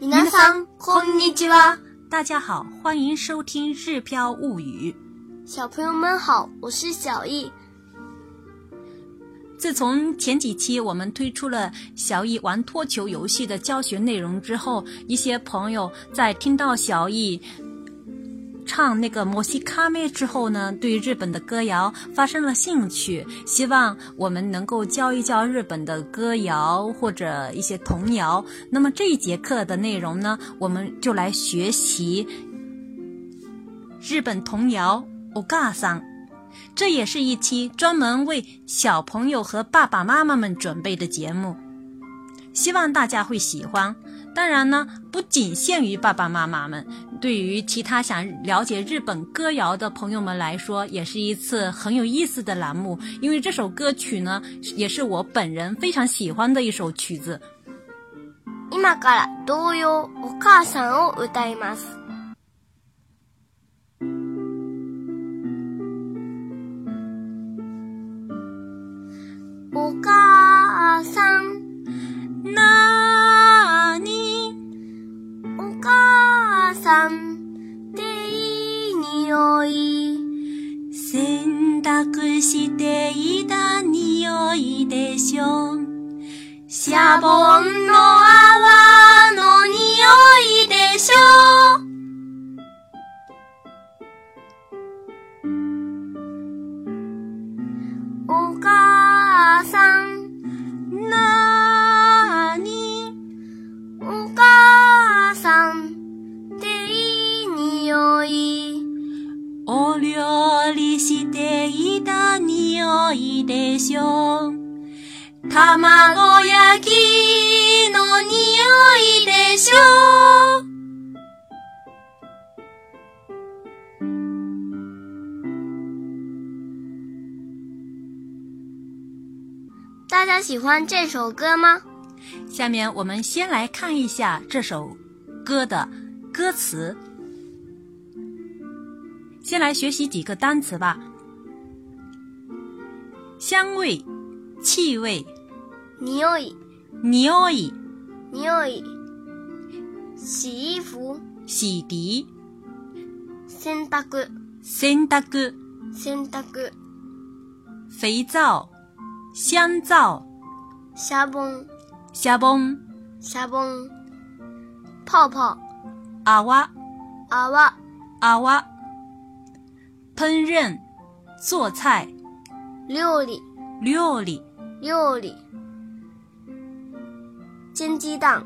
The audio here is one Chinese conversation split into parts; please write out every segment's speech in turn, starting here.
皆さんこんにちは。大家好，欢迎收听《日飘物语》。小朋友们好，我是小易。自从前几期我们推出了小易玩脱球游戏的教学内容之后，一些朋友在听到小易 唱那个《摩西卡梅》之后呢，对日本的歌谣发生了兴趣，希望我们能够教一教日本的歌谣或者一些童谣。那么这一节课的内容呢，我们就来学习日本童谣《お母さん》。这也是一期专门为小朋友和爸爸妈妈们准备的节目，希望大家会喜欢。 当然呢，不仅限于爸爸妈妈们，对于其他想了解日本歌谣的朋友们来说，也是一次很有意思的栏目。因为这首歌曲呢，也是我本人非常喜欢的一首曲子。今から童謡お母さんを歌います。 い。洗濯していた匂いでしょ。シャボンの泡の匂いでしょ。お母さん、な匂いでしょ。卵焼きの匂いでしょ。大家喜欢这首歌吗？下面我们先来看一下这首歌的歌词。先来学习几个单词吧。 香味、气味、匂い、匂い、匂い。洗衣服、洗涤、洗濯、洗濯、洗濯。肥皂、香皂、シャボン、シャボン、シャボン。泡泡、泡、泡、泡。烹饪、做菜、 料理、料理、料理。煎鸡蛋、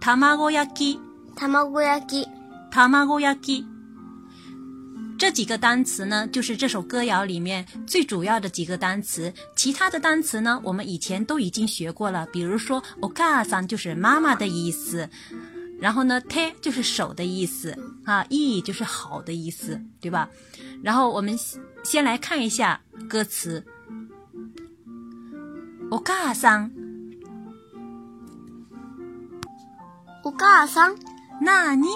卵焼き、卵焼き。卵焼き。这几个单词呢，就是这首歌谣里面最主要的几个单词。其他的单词呢，我们以前都已经学过了。比如说，お母さん就是妈妈的意思，然后呢，手就是手的意思啊，いい就是好的意思，对吧？然后我们先来看一下歌词。 お母さん、お母さん、なに？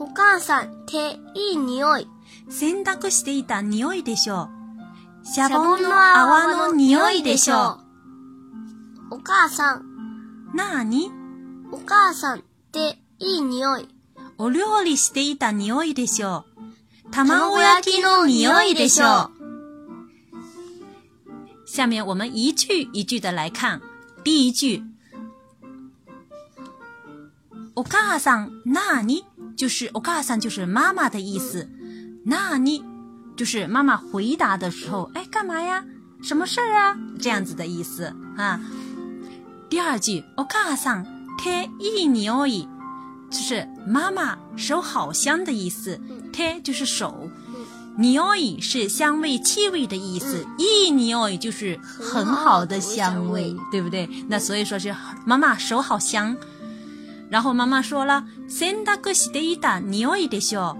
お母さんっていい匂い。洗濯していた匂いでしょう。シャボンの泡の匂いでしょお母さん、う。なに？お母さんっていい匂い。お料理していた匂いでしょう。卵焼きの匂いでしょう。下面我们一句一句的来看。第一句，お母さんなに就是お母さん就是妈妈的意思，那你就是妈妈回答的时候，哎，干嘛呀？什么事儿啊？这样子的意思啊。第二句，お母さん手いい匂い，就是妈妈手好香的意思。手就是手， 匂い是香味、气味的意思。いい匂い就是很好的香味，对不对？那所以说是妈妈手好香。然后妈妈说了，洗濯していた匂いでしょう。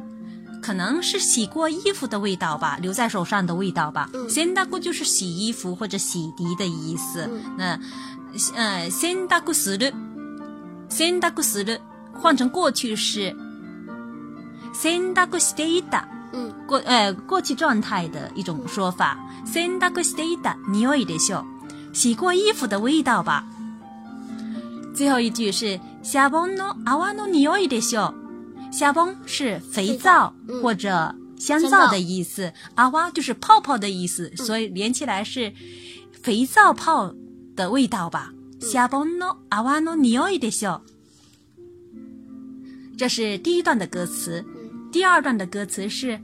可能是洗过衣服的味道吧，留在手上的味道吧。嗯洗濯就是洗衣服或者洗涤的意思。那，呃，洗濯する，洗濯する换成过去式，洗濯していた。 嗯，过呃过去状态的一种说法。洗濯していた匂いでしょう。洗过衣服的味道吧。 最后一句是シャボンの泡の匂いでしょ。シャボン是肥皂嗯或者香香皂皂的意思，阿哇就是泡泡的意思，所以连起来是肥皂泡的味道吧。シャボンの泡の匂いでしょ。这是第一段的歌词， 第二段的歌词是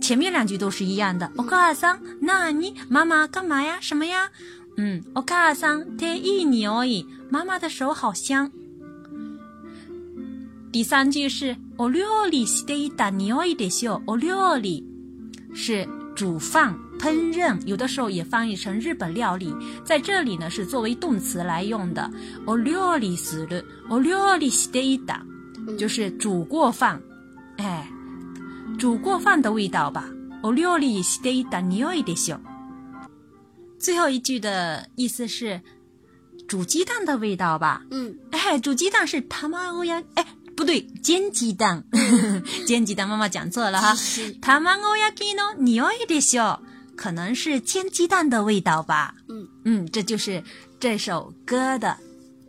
前面两句都是一样的。お母さん、なに？妈妈干嘛呀？什么呀？嗯，お母さん、手いい匂い。妈妈的手好香。第三句是お料理していた匂いでしょ。お料理是煮饭、烹饪，有的时候也翻译成日本料理。在这里呢，是作为动词来用的。お料理する、お料理していた。就是煮过饭， 哎，煮过饭的味道吧。お料理していた匂いでしょ。最后一句的意思是煮鸡蛋的味道吧？嗯，哎，煮鸡蛋是卵焼，哎，不对，煎鸡蛋，煎鸡蛋，妈妈讲错了哈。是卵焼きの匂いでしょ，可能是煎鸡蛋的味道吧？嗯嗯，这就是这首歌的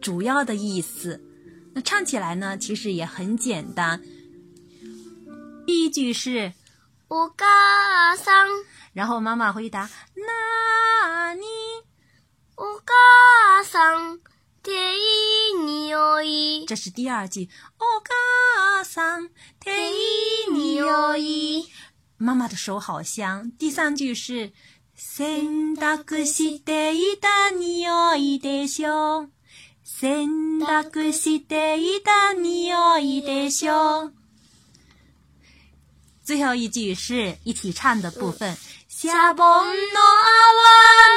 主要的意思。那唱起来呢，其实也很简单。 第一句是，お母さん、然后妈妈回答那你，お母さん、手いい匂い。这是第二句。お母さん、手いい匂い。妈妈的手好香。第三句是洗濯していた匂いでしょ。洗濯していた匂いでしょ。 最后一句是一起唱的部分。シャボンの泡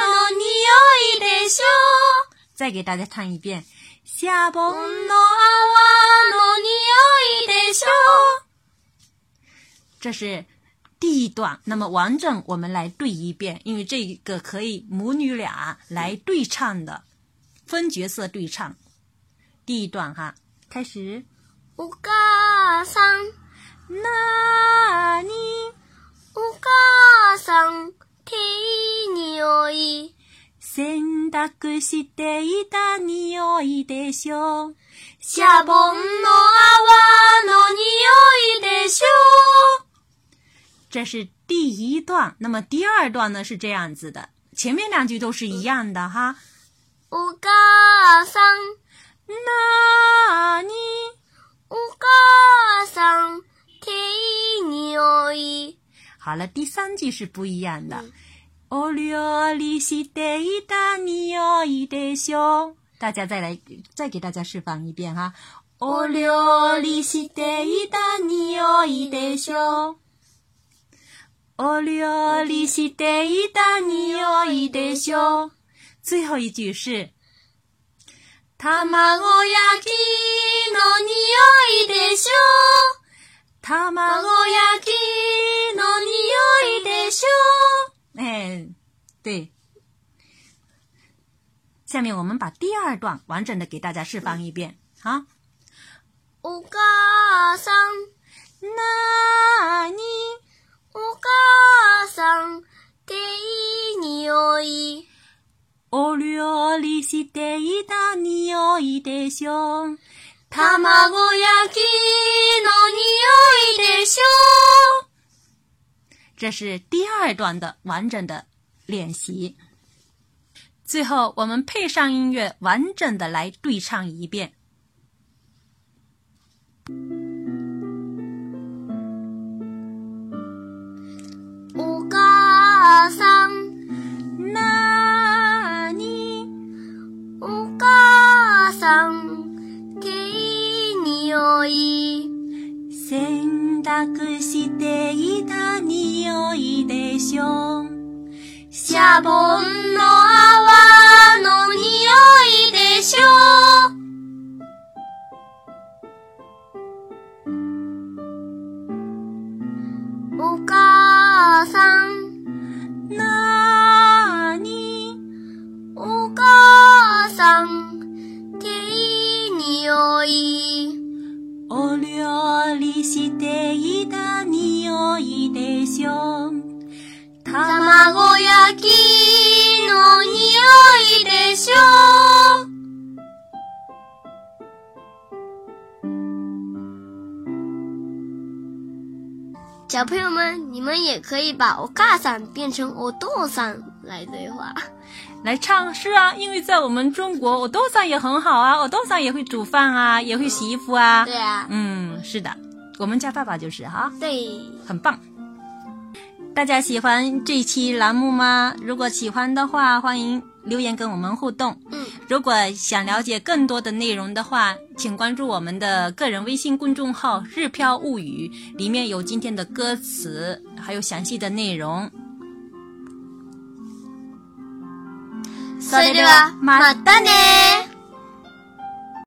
の匂いでしょ。再给大家唱一遍。シャボンの泡の匂いでしょ。这是第一段，那么完整我们来对一遍，因为这个可以母女俩来对唱的，分角色对唱。第一段哈，开始。お母さん、 なにお母さん、手いい匂い。洗濯していた匂いでしょう。シャボンの泡の匂いでしょ。这是第一段，那么第二段呢是这样子的，前面两句都是一样的哈。お母さん、 ん。好了，第三句是不一样的。お料理していた匂いでしょ。大家再来，再给大家示范一遍哈。お料理していた匂いでしょ。お料理していた匂いでしょ。最后一句是卵焼きの匂いでしょ。 卵卵焼きの匂いでしょ。哎，对。下面我们把第二段完整的给大家示范一遍。好，お母さん、那你お母さん、手いい匂い。お料理していた匂いでしょう。卵焼きの匂 いでしょ。这是第二段的完整的练习。最后，我们配上音乐，完整的来对唱一遍。 シャボンの泡の匂いでしょ?お母さん、なーにお母さん、手いい匂い。お料理していた匂いでしょ?う。卵焼きの匂いでしょう。小朋友们，你们也可以把我嘎桑变成我哆桑来对话，来唱。是啊，因为在我们中国，我哆桑也很好啊，我哆桑也会煮饭啊，也会洗衣服啊。对啊，嗯，是的，我们家爸爸就是哈、对，很棒。大家喜欢这期栏目吗？如果喜欢的话，欢迎留言跟我们互动。嗯，如果想了解更多的内容的话，请关注我们的个人微信公众号“日飘物语”，里面有今天的歌词，还有详细的内容。それではまたね